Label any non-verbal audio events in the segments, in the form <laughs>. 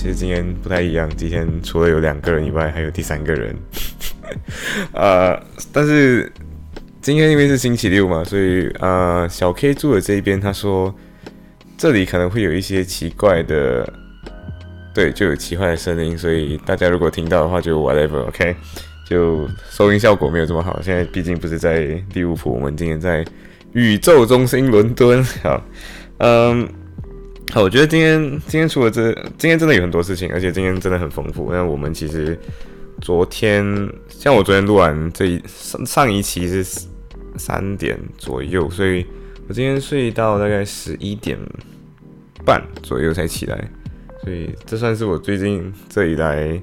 其实今天不太一样。今天除了有两个人以外，还有第三个人。<laughs> 呃，但是今天因为是星期六嘛，所以呃，小 K 住的这一边，他说这里可能会有一些奇怪的，对，就有奇怪的声音。所以大家如果听到的话，就 whatever，OK，就收音效果没有这么好。现在毕竟不是在利物浦，我们今天在宇宙中心伦敦。好，嗯。好，我觉得今天今天除了这，今天真的有很多事情，而且今天真的很丰富。那我们其实昨天，像我昨天录完这一上上一期是三点左右，所以我今天睡到大概十一点半左右才起来，所以这算是我最近这一来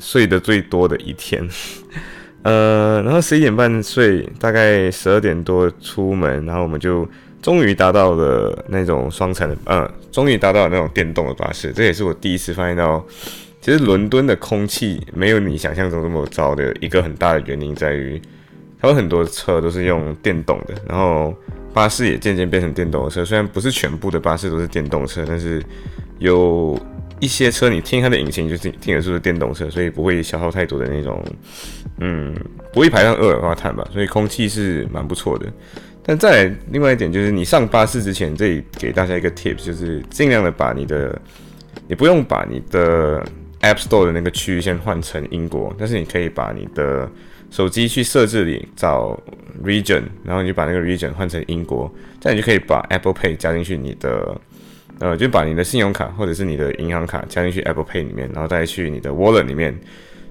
睡得最多的一天。<laughs> 呃，然后十一点半睡，大概十二点多出门，然后我们就。终于达到了那种双层的，嗯，终于达到了那种电动的巴士。这也是我第一次发现到，其实伦敦的空气没有你想象中这么糟的一个很大的原因在于，它有很多车都是用电动的，然后巴士也渐渐变成电动车。虽然不是全部的巴士都是电动车，但是有一些车你听它的引擎就是听得出是电动车，所以不会消耗太多的那种，嗯，不会排放二氧化碳吧，所以空气是蛮不错的。但再另外一点就是，你上巴士之前，这里给大家一个 tips，就是尽量的把你的，你不用把你的 App Store 的那个区域先换成英国，但是你可以把你的手机去设置里找 region，然后你就把那个 region 换成英国，这样你就可以把 Apple Pay 加进去你的，呃，就把你的信用卡或者是你的银行卡加进去 Apple Pay 里面，然后再去你的 Wallet 里面。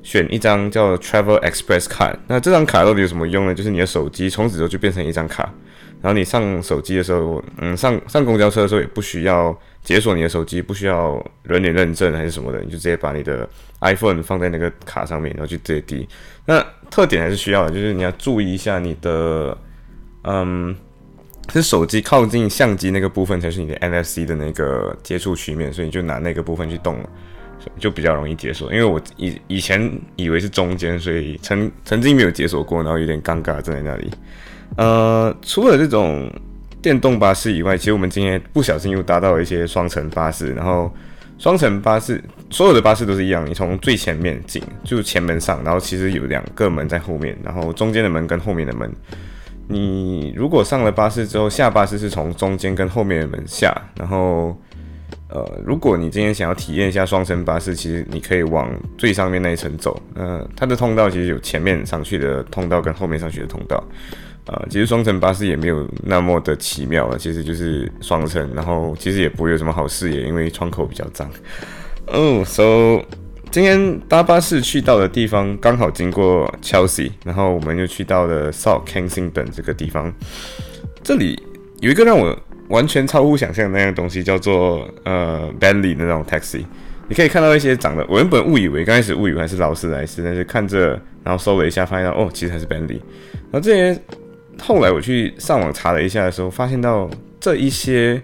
选一张叫 Travel Express 卡，那这张卡到底有什么用呢？就是你的手机从此之后就变成一张卡，然后你上手机的时候，嗯，上上公交车的时候也不需要解锁你的手机，不需要人脸认证还是什么的，你就直接把你的 iPhone 放在那个卡上面，然后就直接滴。那特点还是需要的，就是你要注意一下你的，嗯，是手机靠近相机那个部分才是你的 NFC 的那个接触曲面，所以你就拿那个部分去动。就比较容易解锁，因为我以以前以为是中间，所以曾曾经没有解锁过，然后有点尴尬站在那里。呃，除了这种电动巴士以外，其实我们今天不小心又搭到了一些双层巴士。然后双层巴士所有的巴士都是一样，你从最前面进，就前门上，然后其实有两个门在后面，然后中间的门跟后面的门，你如果上了巴士之后下巴士是从中间跟后面的门下，然后。呃，如果你今天想要体验一下双层巴士，其实你可以往最上面那一层走。呃，它的通道其实有前面上去的通道跟后面上去的通道。呃，其实双层巴士也没有那么的奇妙了，其实就是双层，然后其实也不会有什么好视野，因为窗口比较脏。哦，so 今天搭巴士去到的地方刚好经过 Chelsea，然后我们又去到了 South Kensington 这个地方。这里有一个让我。完全超乎想象那样东西叫做呃 Bentley 那种 taxi，你可以看到一些长得，我原本误以为刚开始误以为还是劳斯莱斯，但是看着然后搜了一下，发现到哦，其实还是 Bentley。然后这些后来我去上网查了一下的时候，发现到这一些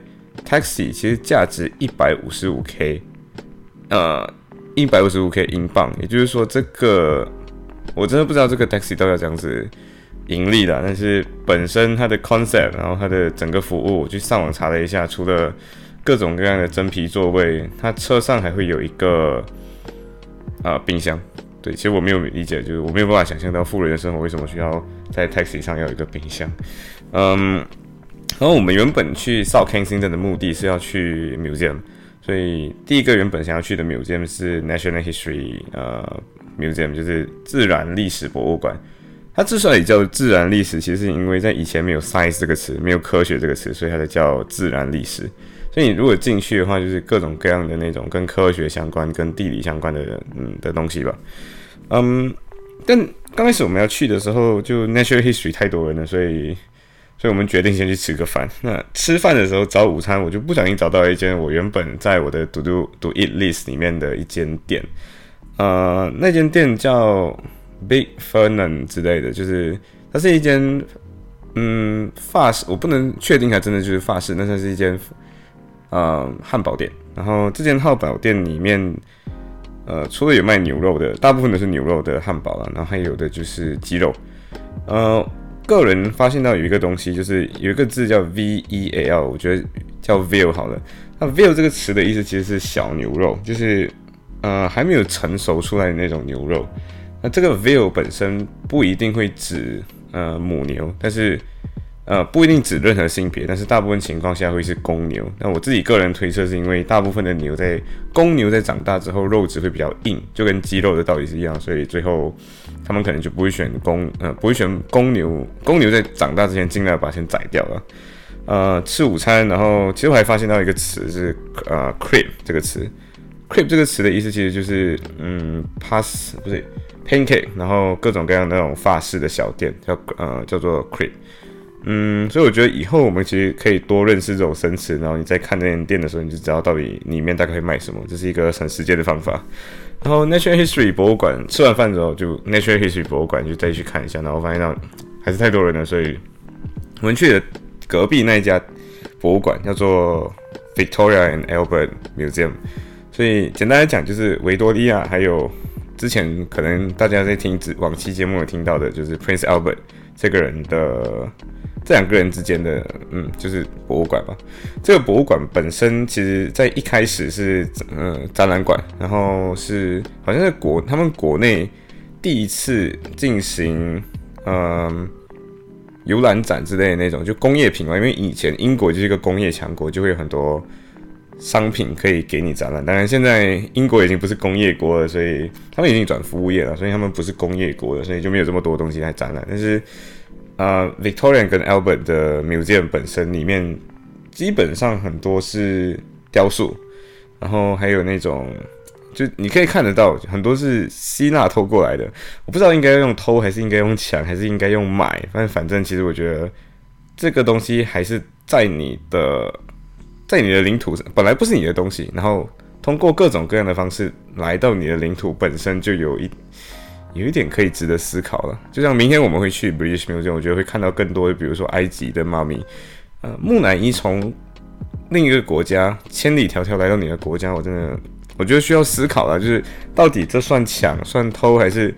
taxi 其实价值一百五十五 K，呃，一百五十五 K 英镑，也就是说这个我真的不知道这个 taxi 都要这样子。盈利的，但是本身它的 concept，然后它的整个服务，我去上网查了一下，除了各种各样的真皮座位，它车上还会有一个啊冰箱。对，其实我没有理解，就是我没有办法想象到富人的生活为什么需要在 taxi 上要有一个冰箱。嗯，然后我们原本去 South Kensington 的目的是要去 museum，所以第一个原本想要去的 museum 是 National History 呃 museum，就是自然历史博物馆。它之所以叫自然历史，其实是因为在以前没有 science 这个词，没有科学这个词，所以它才叫自然历史。所以你如果进去的话，就是各种各样的那种跟科学相关、跟地理相关的嗯的东西吧。嗯，但刚开始我们要去的时候，就 natural history 太多人了，所以所以我们决定先去吃个饭。那吃饭的时候找午餐，我就不小心找到一间我原本在我的 do do do eat list 里面的一间店。呃，那间店叫。Big Fernan 之类的，就是它是一间嗯法式，我不能确定它真的就是法式，那它是一间呃汉堡店。然后这间汉堡店里面，呃，除了有卖牛肉的，大部分都是牛肉的汉堡了，然后还有的就是鸡肉。呃，个人发现到有一个东西，就是有一个字叫 V E A L，我觉得叫 Veal 好了。那 Veal 这个词的意思其实是小牛肉，就是呃还没有成熟出来的那种牛肉。那这个 Veal 本身不一定会指呃母牛，但是。呃，不一定指任何性别，但是大部分情况下会是公牛。那我自己个人推测，是因为大部分的牛在公牛在长大之后，肉质会比较硬，就跟鸡肉的道理是一样，所以最后他们可能就不会选公，呃，不会选公牛。公牛在长大之前尽量把先宰掉了。呃，吃午餐，然后其实我还发现到一个词是呃 crib 这个词，crib 这个词的意思其实就是嗯 pass 不是 pancake，然后各种各样那种法式的小店叫呃叫做 crib。嗯，所以我觉得以后我们其实可以多认识这种生词，然后你在看那间店的时候，你就知道到底里面大概会卖什么，这是一个省时间的方法。然后 Natural History 博物馆吃完饭之后，就 Natural History 博物馆就再去看一下，然后发现到还是太多人了，所以我们去的隔壁那一家博物馆叫做 Victoria and Albert Museum。所以简单来讲，就是维多利亚，还有之前可能大家在听往期节目有听到的，就是 Prince Albert 这个人的。这两个人之间的，嗯，就是博物馆吧。这个博物馆本身，其实在一开始是，嗯，展览馆，然后是好像是国他们国内第一次进行，嗯，游览展之类的那种，就工业品嘛。因为以前英国就是一个工业强国，就会有很多商品可以给你展览。当然，现在英国已经不是工业国了，所以他们已经转服务业了，所以他们不是工业国了，所以就没有这么多东西来展览。但是呃，Victorian 跟 Albert 的 museum 本身里面基本上很多是雕塑，然后还有那种就你可以看得到很多是希腊偷过来的。我不知道应该用偷还是应该用抢还是应该用买，反正反正其实我觉得这个东西还是在你的在你的领土上，本来不是你的东西，然后通过各种各样的方式来到你的领土，本身就有一。有一点可以值得思考了，就像明天我们会去 British Museum，我觉得会看到更多，比如说埃及的妈咪，呃，木乃伊从另一个国家千里迢迢来到你的国家，我真的我觉得需要思考了，就是到底这算抢、算偷，还是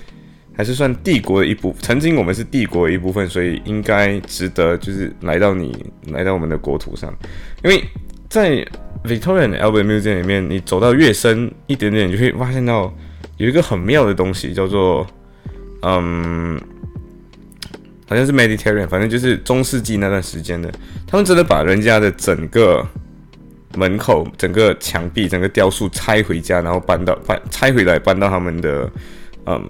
还是算帝国的一部？曾经我们是帝国的一部分，所以应该值得就是来到你来到我们的国土上，因为在 Victoria and Albert Museum 里面，你走到越深一点点，你就会发现到。有一个很妙的东西，叫做，嗯，好像是 Mediterranean，反正就是中世纪那段时间的，他们真的把人家的整个门口、整个墙壁、整个雕塑拆回家，然后搬到搬拆回来，搬到他们的，嗯，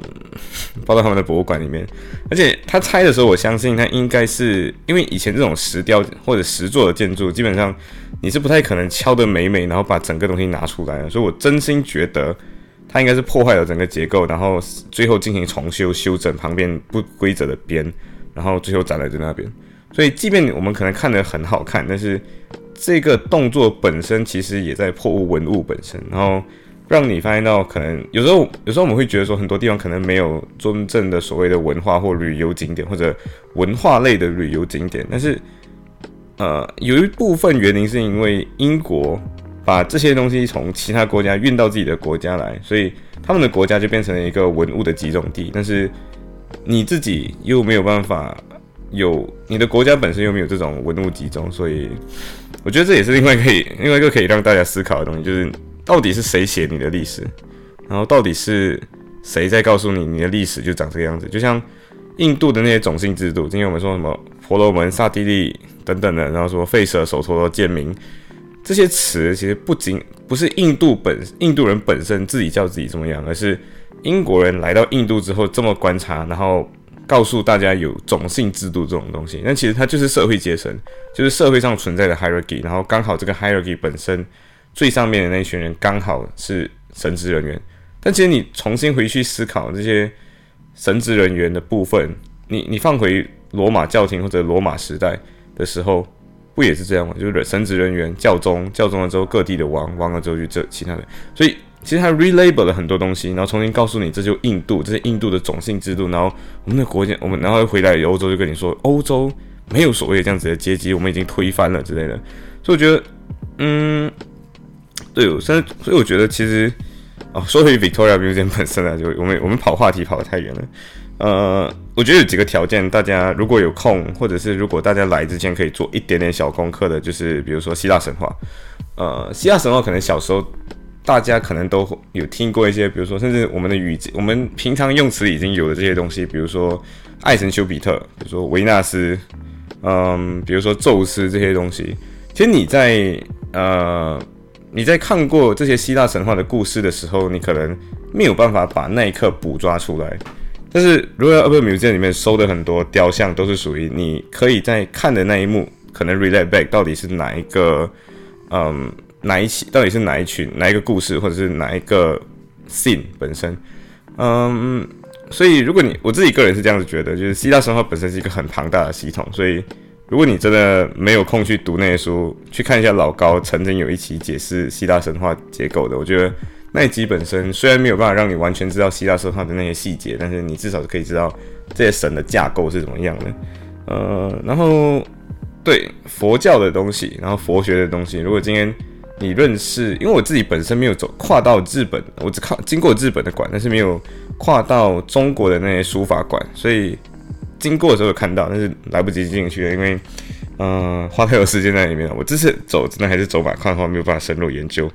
包到他们的博物馆里面。而且他拆的时候，我相信他应该是因为以前这种石雕或者石做的建筑，基本上你是不太可能敲得美美，然后把整个东西拿出来的。所以我真心觉得。它应该是破坏了整个结构，然后最后进行重修修整旁边不规则的边，然后最后展览在那边。所以，即便我们可能看得很好看，但是这个动作本身其实也在破坏文物本身，然后让你发现到可能有时候有时候我们会觉得说很多地方可能没有真正的所谓的文化或旅游景点或者文化类的旅游景点，但是呃有一部分原因是因为英国。把这些东西从其他国家运到自己的国家来，所以他们的国家就变成了一个文物的集中地。但是你自己又没有办法有你的国家本身又没有这种文物集中，所以我觉得这也是另外可以另外一个可以让大家思考的东西，就是到底是谁写你的历史，然后到底是谁在告诉你你的历史就长这个样子？就像印度的那些种姓制度，今天我们说什么婆罗门、刹帝利等等的，然后说吠舍、首陀罗、贱民。这些词其实不仅不是印度本印度人本身自己叫自己怎么样，而是英国人来到印度之后这么观察，然后告诉大家有种姓制度这种东西。但其实它就是社会阶层，就是社会上存在的 hierarchy。然后刚好这个 hierarchy 本身最上面的那一群人刚好是神职人员。但其实你重新回去思考这些神职人员的部分，你你放回罗马教廷或者罗马时代的时候。不也是这样吗？就是神职人员教宗，教宗了之后各地的王，王了之后就这其他的。所以其实他 relabel 了很多东西，然后重新告诉你这就印度，这是印度的种姓制度，然后我们的国家，我们然后回来欧洲就跟你说，欧洲没有所谓的这样子的阶级，我们已经推翻了之类的。所以我觉得，嗯，对，所以所以我觉得其实，哦，说回 Victoria Museum 本身啊，就我们我们跑话题跑得太远了。呃，我觉得有几个条件，大家如果有空，或者是如果大家来之前可以做一点点小功课的，就是比如说希腊神话。呃，希腊神话可能小时候大家可能都有听过一些，比如说甚至我们的语我们平常用词已经有的这些东西，比如说爱神丘比特，比如说维纳斯，嗯，比如说宙斯这些东西。其实你在呃你在看过这些希腊神话的故事的时候，你可能没有办法把那一刻捕抓出来。但是 Royal Albert Museum 里面收的很多雕像都是属于你可以在看的那一幕，可能 relate back 到底是哪一个，嗯，哪一起到底是哪一群哪一个故事，或者是哪一个 scene 本身，嗯，所以如果你我自己个人是这样子觉得，就是希腊神话本身是一个很庞大的系统，所以如果你真的没有空去读那些书，去看一下老高曾经有一期解释希腊神话结构的，我觉得。那一集本身虽然没有办法让你完全知道希腊神话的那些细节，但是你至少是可以知道这些神的架构是怎么样的。呃，然后对佛教的东西，然后佛学的东西，如果今天你认识，因为我自己本身没有走跨到日本，我只靠经过日本的馆，但是没有跨到中国的那些书法馆，所以经过的时候有看到，但是来不及进去，因为嗯花太多时间在里面了。我这次走真的还是走马看花，没有办法深入研究。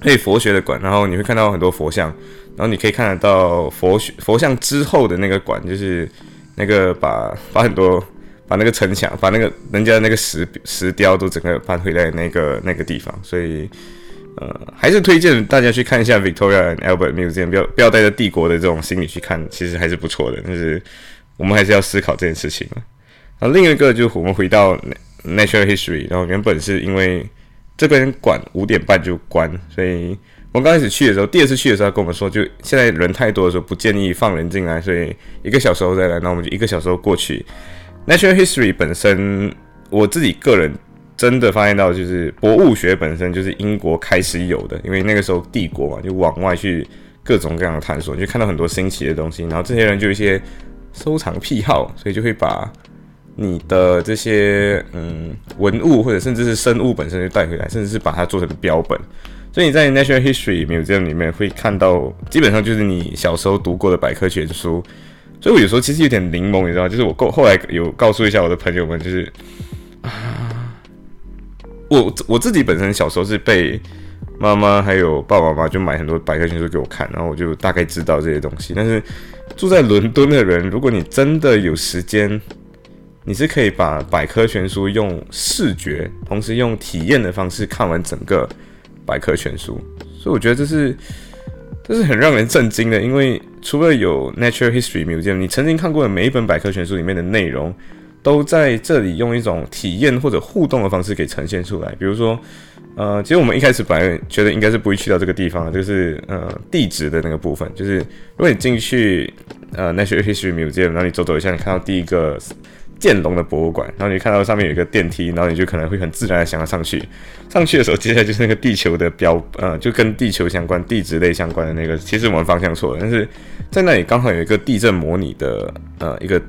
可以佛学的馆，然后你会看到很多佛像，然后你可以看得到佛学佛像之后的那个馆，就是那个把把很多把那个城墙，把那个人家的那个石石雕都整个搬回来那个那个地方，所以呃还是推荐大家去看一下 Victoria and Albert Museum，不要不要带着帝国的这种心理去看，其实还是不错的，但是我们还是要思考这件事情然后另一个就是我们回到 Natural History，然后原本是因为。这边馆五点半就关，所以我们刚开始去的时候，第二次去的时候跟我们说，就现在人太多的时候不建议放人进来，所以一个小时后再来。那我们就一个小时后过去。Natural History 本身，我自己个人真的发现到，就是博物学本身就是英国开始有的，因为那个时候帝国嘛，就往外去各种各样的探索，就看到很多新奇的东西，然后这些人就一些收藏癖好，所以就会把。你的这些嗯文物或者甚至是生物本身就带回来，甚至是把它做成标本，所以你在 National History Museum 里面会看到，基本上就是你小时候读过的百科全书。所以我有时候其实有点柠檬，你知道，就是我后后来有告诉一下我的朋友们，就是啊，我我自己本身小时候是被妈妈还有爸爸妈妈就买很多百科全书给我看，然后我就大概知道这些东西。但是住在伦敦的人，如果你真的有时间，你是可以把百科全书用视觉，同时用体验的方式看完整个百科全书，所以我觉得这是这是很让人震惊的。因为除了有 Natural History Museum，你曾经看过的每一本百科全书里面的内容，都在这里用一种体验或者互动的方式给呈现出来。比如说，呃，其实我们一开始本来觉得应该是不会去到这个地方，就是呃地址的那个部分，就是如果你进去呃 Natural History Museum，然后你走走一下，你看到第一个。剑龙的博物馆，然后你看到上面有一个电梯，然后你就可能会很自然的想要上去。上去的时候，接下来就是那个地球的标，呃，就跟地球相关、地质类相关的那个。其实我们方向错了，但是在那里刚好有一个地震模拟的，呃，一个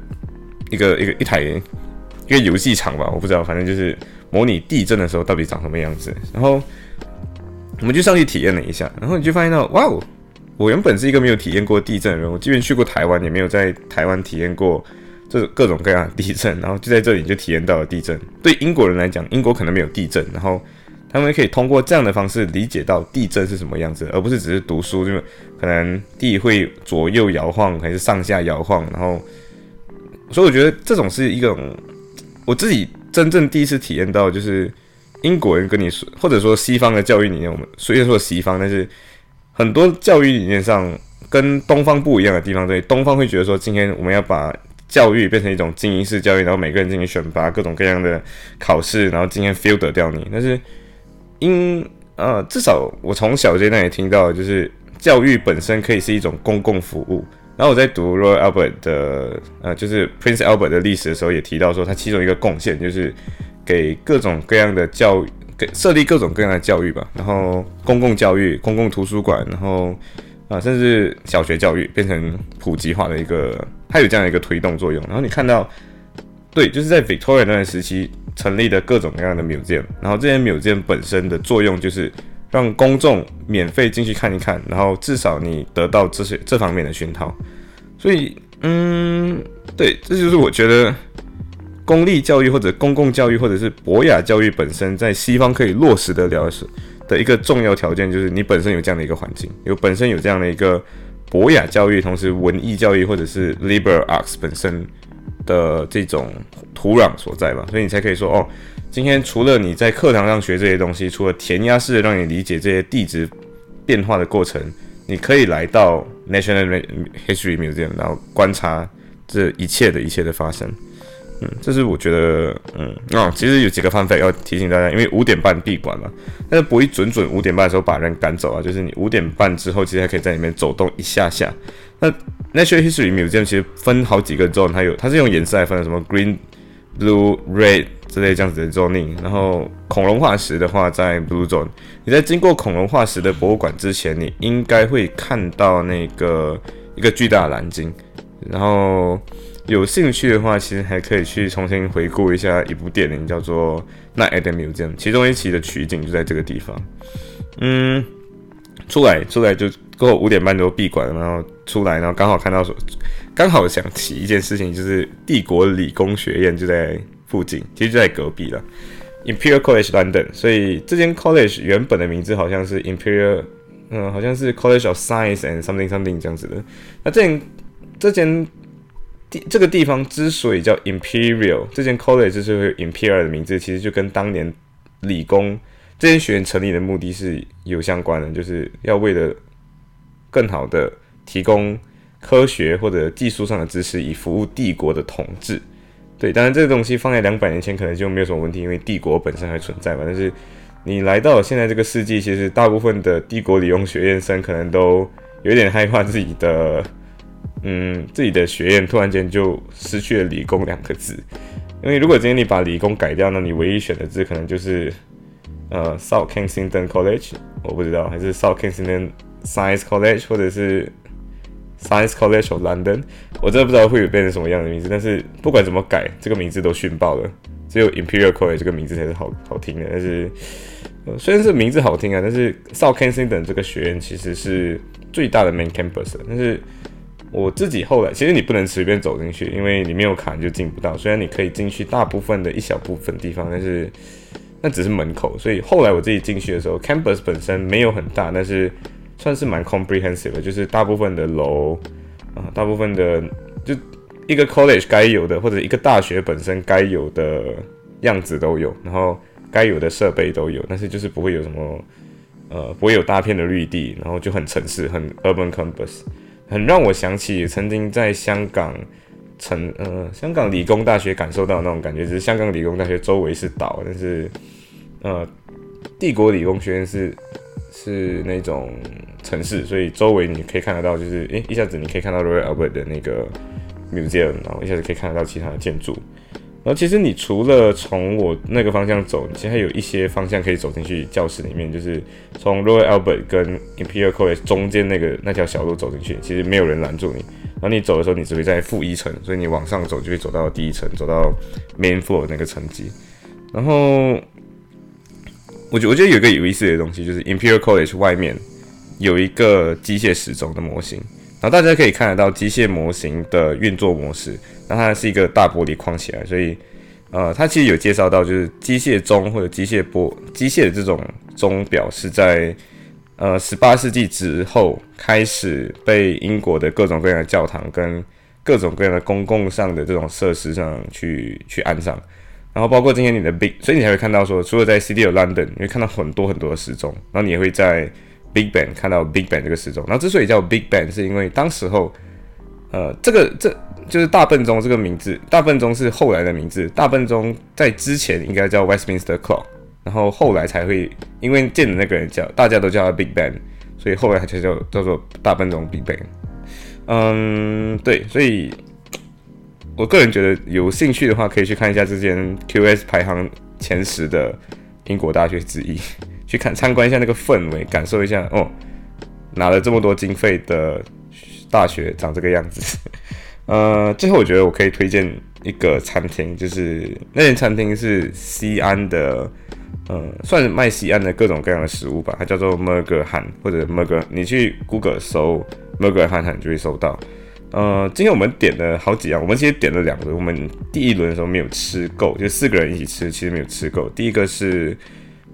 一个一个一台一个游戏场吧，我不知道，反正就是模拟地震的时候到底长什么样子。然后我们就上去体验了一下，然后你就发现到，哇哦，我原本是一个没有体验过地震的人，我即便去过台湾，也没有在台湾体验过。这各种各样的地震，<laughs> 然后就在这里就体验到了地震。对英国人来讲，英国可能没有地震，然后他们可以通过这样的方式理解到地震是什么样子，而不是只是读书，就可能地会左右摇晃还是上下摇晃。然后，所以我觉得这种是一种我自己真正第一次体验到，就是英国人跟你说，或者说西方的教育理念，我们虽然说西方，但是很多教育理念上跟东方不一样的地方，对东方会觉得说，今天我们要把教育变成一种精英式教育，然后每个人进行选拔，各种各样的考试，然后今天 filter 掉你。但是，因呃，至少我从小阶段也听到，就是教育本身可以是一种公共服务。然后我在读 Royal Albert 的呃，就是 Prince Albert 的历史的时候，也提到说，他其中一个贡献就是给各种各样的教育给设立各种各样的教育吧，然后公共教育、公共图书馆，然后啊，甚至小学教育变成普及化的一个，它有这样一个推动作用。然后你看到，对，就是在 Victoria 那段时期成立的各种各样的 museum，然后这些 museum 本身的作用就是让公众免费进去看一看，然后至少你得到这些这方面的熏陶。所以，嗯，对，这就是我觉得。公立教育或者公共教育或者是博雅教育本身，在西方可以落实得了是的一个重要条件，就是你本身有这样的一个环境，有本身有这样的一个博雅教育，同时文艺教育或者是 liberal arts 本身的这种土壤所在吧，所以你才可以说哦，今天除了你在课堂上学这些东西，除了填鸭式的让你理解这些地质变化的过程，你可以来到 National History Museum，然后观察这一切的一切的发生。嗯，这是我觉得，嗯，啊，其实有几个方法要提醒大家，因为五点半闭馆嘛，但是不会准准五点半的时候把人赶走啊，就是你五点半之后，其实还可以在里面走动一下下。那 Natural History Museum 其实分好几个 zone，它有，它是用颜色来分的，什么 green、blue、red 之类这样子的 zoning。然后恐龙化石的话，在 blue zone。你在经过恐龙化石的博物馆之前，你应该会看到那个一个巨大的蓝鲸，然后。有兴趣的话，其实还可以去重新回顾一下一部电影，叫做《Night at Mu 这样》，其中一期的取景就在这个地方。嗯，出来出来就过五点半就闭馆了，然后出来，然后刚好看到，刚好想起一件事情，就是帝国理工学院就在附近，其实就在隔壁了，Imperial College London。所以这间 college 原本的名字好像是 Imperial，嗯，好像是 College of Science and something something 这样子的。那这间这间。地这个地方之所以叫 Imperial，这间 college 就是 Imperial 的名字，其实就跟当年理工这间学院成立的目的是有相关的，就是要为了更好的提供科学或者技术上的知识，以服务帝国的统治。对，当然这个东西放在两百年前可能就没有什么问题，因为帝国本身还存在嘛。但是你来到现在这个世纪，其实大部分的帝国理工学院生可能都有点害怕自己的。嗯，自己的学院突然间就失去了“理工”两个字，因为如果今天你把“理工”改掉，那你唯一选的字可能就是呃 South Kensington College，我不知道，还是 South Kensington Science College，或者是 Science College of London，我真的不知道会变成什么样的名字。但是不管怎么改，这个名字都逊爆了，只有 Imperial College 这个名字才是好好听的。但是虽然是名字好听啊，但是 South Kensington 这个学院其实是最大的 Main Campus，但是。我自己后来，其实你不能随便走进去，因为你没有卡你就进不到。虽然你可以进去大部分的一小部分地方，但是那只是门口。所以后来我自己进去的时候，campus 本身没有很大，但是算是蛮 comprehensive 的，就是大部分的楼啊，大部分的就一个 college 该有的，或者一个大学本身该有的样子都有，然后该有的设备都有，但是就是不会有什么呃，不会有大片的绿地，然后就很城市，很 urban campus。很让我想起曾经在香港，城呃香港理工大学感受到那种感觉，就是香港理工大学周围是岛，但是呃帝国理工学院是是那种城市，所以周围你可以看得到，就是诶一下子你可以看到 Royal Albert 的那个 museum，然后一下子可以看得到其他的建筑。然后其实你除了从我那个方向走，其实还有一些方向可以走进去教室里面，就是从 Royal Albert 跟 Imperial College 中间那个那条小路走进去，其实没有人拦住你。然后你走的时候，你只会在负一层，所以你往上走就会走到第一层，走到 Main Floor 那个层级。然后我觉我觉得有个有意思的东西，就是 Imperial College 外面有一个机械时钟的模型，然后大家可以看得到机械模型的运作模式。那它是一个大玻璃框起来，所以，呃，它其实有介绍到，就是机械钟或者机械波、机械的这种钟表是在呃十八世纪之后开始被英国的各种各样的教堂跟各种各样的公共上的这种设施上去去安上，然后包括今天你的 Big，所以你还会看到说，除了在 City of London，你会看到很多很多的时钟，然后你也会在 Big Ben 看到 Big Ben 这个时钟，然后之所以叫 Big Ben，是因为当时候，呃，这个这。就是大笨钟这个名字，大笨钟是后来的名字。大笨钟在之前应该叫 Westminster Clock，然后后来才会因为建的那个人叫，大家都叫他 Big Ben，所以后来他就叫叫做大笨钟 Big Ben。嗯，对，所以我个人觉得有兴趣的话，可以去看一下这间 QS 排行前十的英国大学之一，去看参观一下那个氛围，感受一下哦，拿了这么多经费的大学长这个样子。<laughs> 呃，最后我觉得我可以推荐一个餐厅，就是那间餐厅是西安的，呃，算是卖西安的各种各样的食物吧，它叫做 Merger 汉或者 Merger，你去 Google 搜 Merger 汉汉就会搜到。呃，今天我们点了好几样，我们其实点了两个，我们第一轮的时候没有吃够，就四个人一起吃，其实没有吃够。第一个是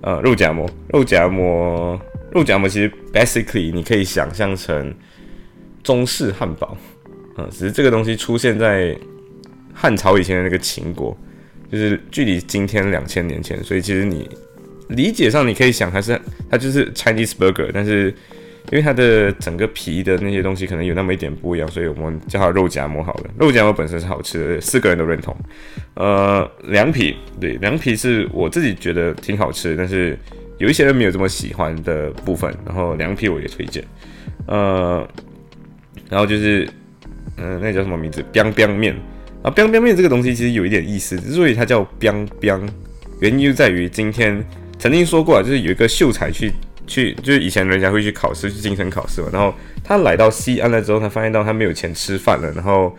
呃肉夹馍，肉夹馍，肉夹馍其实 basically 你可以想象成中式汉堡。嗯，只是这个东西出现在汉朝以前的那个秦国，就是距离今天两千年前，所以其实你理解上你可以想它是它就是 Chinese burger，但是因为它的整个皮的那些东西可能有那么一点不一样，所以我们叫它肉夹馍好了。肉夹馍本身是好吃的，四个人都认同。呃，凉皮，对，凉皮是我自己觉得挺好吃，但是有一些人没有这么喜欢的部分，然后凉皮我也推荐。呃，然后就是。嗯，那叫什么名字？biang biang 面啊，biang biang 面这个东西其实有一点意思，之所以它叫 biang biang，原因就在于今天曾经说过啊，就是有一个秀才去去，就是以前人家会去考试，去京城考试嘛，然后他来到西安了之后，他发现到他没有钱吃饭了，然后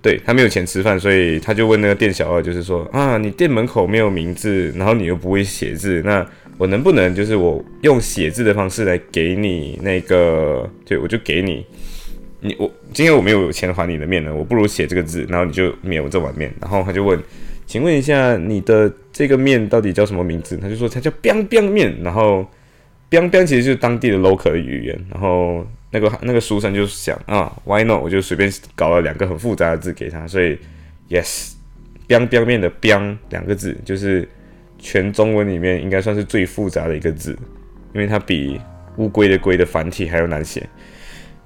对他没有钱吃饭，所以他就问那个店小二，就是说啊，你店门口没有名字，然后你又不会写字，那我能不能就是我用写字的方式来给你那个，对我就给你。你我今天我没有钱还你的面了，我不如写这个字，然后你就免我这碗面。然后他就问，请问一下你的这个面到底叫什么名字？他就说他叫 biang biang 面。然后 biang biang 其实就是当地的 local 语言。然后那个那个书生就想啊，why not？我就随便搞了两个很复杂的字给他。所以 yes biang biang 面的 biang 两个字就是全中文里面应该算是最复杂的一个字，因为它比乌龟的龟的繁体还要难写。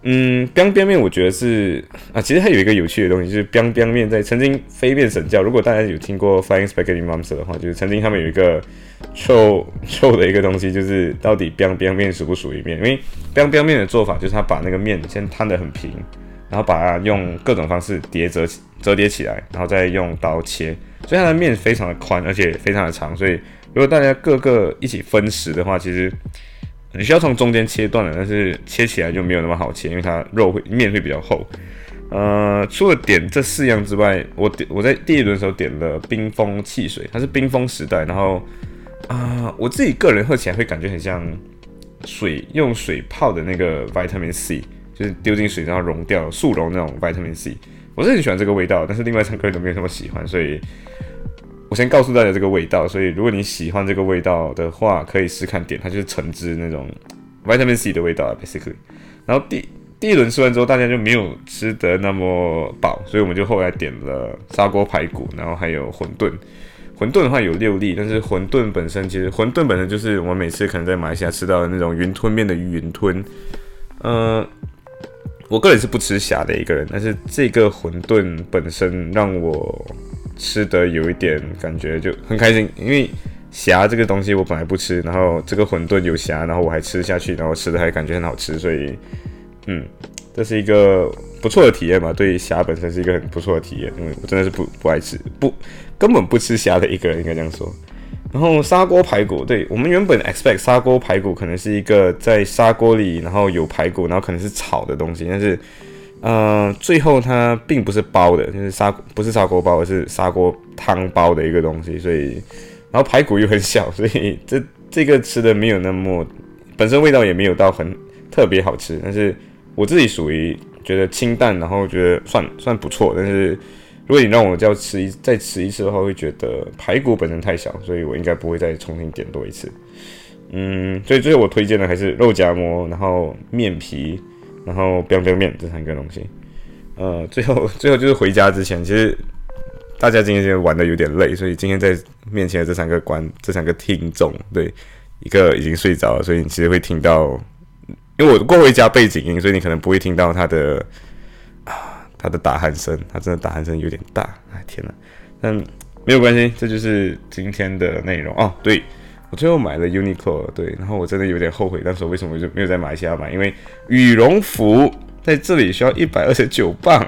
嗯，biang biang 面我觉得是啊，其实它有一个有趣的东西，就是 biang biang 面在曾经飞遍神教。如果大家有听过 Flying Spaghetti Monster 的话，就是曾经他们有一个臭臭的一个东西，就是到底 biang biang 面属不属于面？因为 biang biang 面的做法就是他把那个面先摊得很平，然后把它用各种方式叠折折叠起来，然后再用刀切，所以它的面非常的宽，而且非常的长。所以如果大家各个一起分食的话，其实。你需要从中间切断了，但是切起来就没有那么好切，因为它肉会面会比较厚。呃，除了点这四样之外，我点我在第一轮时候点了冰封汽水，它是冰封时代。然后啊，我自己个人喝起来会感觉很像水用水泡的那个 vitamin C，就是丢进水然后溶掉速溶那种 vitamin C。我是很喜欢这个味道，但是另外三个人都没有那么喜欢，所以。我先告诉大家这个味道，所以如果你喜欢这个味道的话，可以试看点，它就是橙汁那种 vitamin C 的味道，basically。然后第第一轮吃完之后，大家就没有吃得那么饱，所以我们就后来点了砂锅排骨，然后还有馄饨。馄饨的话有六粒，但是馄饨本身其实馄饨本身就是我们每次可能在马来西亚吃到的那种云吞面的云吞。嗯，我个人是不吃虾的一个人，但是这个馄饨本身让我。吃的有一点感觉就很开心，因为虾这个东西我本来不吃，然后这个馄饨有虾，然后我还吃下去，然后吃的还感觉很好吃，所以嗯，这是一个不错的体验嘛。对虾本身是一个很不错的体验，因为我真的是不不爱吃，不根本不吃虾的一个人应该这样说。然后砂锅排骨，对我们原本 expect 砂锅排骨可能是一个在砂锅里，然后有排骨，然后可能是炒的东西，但是。呃，最后它并不是包的，就是砂不是砂锅包，而是砂锅汤包的一个东西。所以，然后排骨又很小，所以这这个吃的没有那么，本身味道也没有到很特别好吃。但是我自己属于觉得清淡，然后觉得算算不错。但是如果你让我叫吃一再吃一次的话，会觉得排骨本身太小，所以我应该不会再重新点多一次。嗯，所以最后我推荐的还是肉夹馍，然后面皮。然后 biang biang 面这三个东西，呃，最后 <laughs> 最后就是回家之前，其实大家今天玩的有点累，所以今天在面前的这三个观这三个听众，对，一个已经睡着了，所以你其实会听到，因为我过回家背景音，所以你可能不会听到他的啊他的打鼾声，他真的打鼾声有点大，哎天呐，但没有关系，这就是今天的内容哦，对。最后买了 Uniqlo，对，然后我真的有点后悔，当时为什么就没有在马来西亚买？因为羽绒服在这里需要一百二十九磅，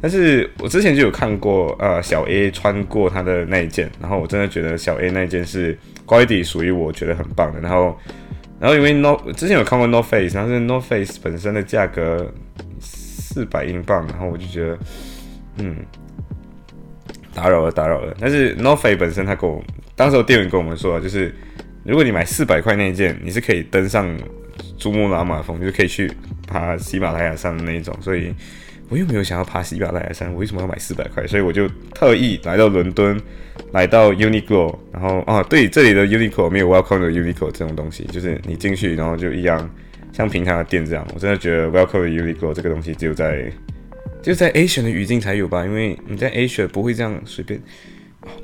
但是我之前就有看过，呃，小 A 穿过他的那一件，然后我真的觉得小 A 那一件是 quality 属于我觉得很棒的。然后，然后因为 No 之前有看过 No Face，但是 No Face 本身的价格四百英镑，然后我就觉得，嗯，打扰了，打扰了。但是 No Face 本身他跟我当时店员跟我们说，就是如果你买四百块那一件，你是可以登上珠穆朗玛峰，就是可以去爬喜马拉雅山的那一种，所以。我又没有想要爬喜马拉雅山，我为什么要买四百块？所以我就特意来到伦敦，来到 Uniqlo，然后啊，对，这里的 Uniqlo 没有 Welcome 的 Uniqlo 这种东西，就是你进去然后就一样像平常的店这样。我真的觉得 Welcome 的 Uniqlo 这个东西只有在就在 Asian 的语境才有吧，因为你在 Asia 不会这样随便。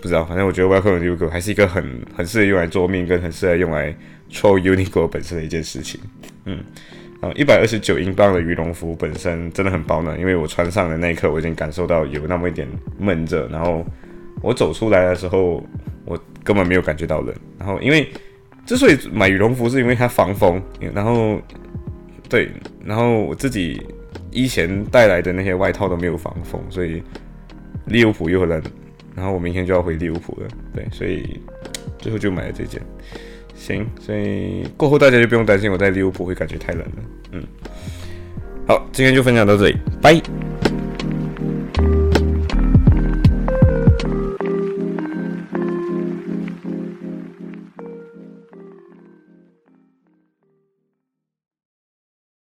不知道，反正我觉得 Welcome to Uniqlo 还是一个很很适合用来做面，跟很适合用来抽 Uniqlo 本身的一件事情。嗯。啊，一百二十九英镑的羽绒服本身真的很保暖，因为我穿上的那一刻，我已经感受到有那么一点闷热。然后我走出来的时候，我根本没有感觉到冷。然后因为之所以买羽绒服，是因为它防风。然后对，然后我自己以前带来的那些外套都没有防风，所以利物浦又冷。然后我明天就要回利物浦了，对，所以最后就买了这件。行，所以过后大家就不用担心我在利物浦会感觉太冷了。嗯，好，今天就分享到这里，拜。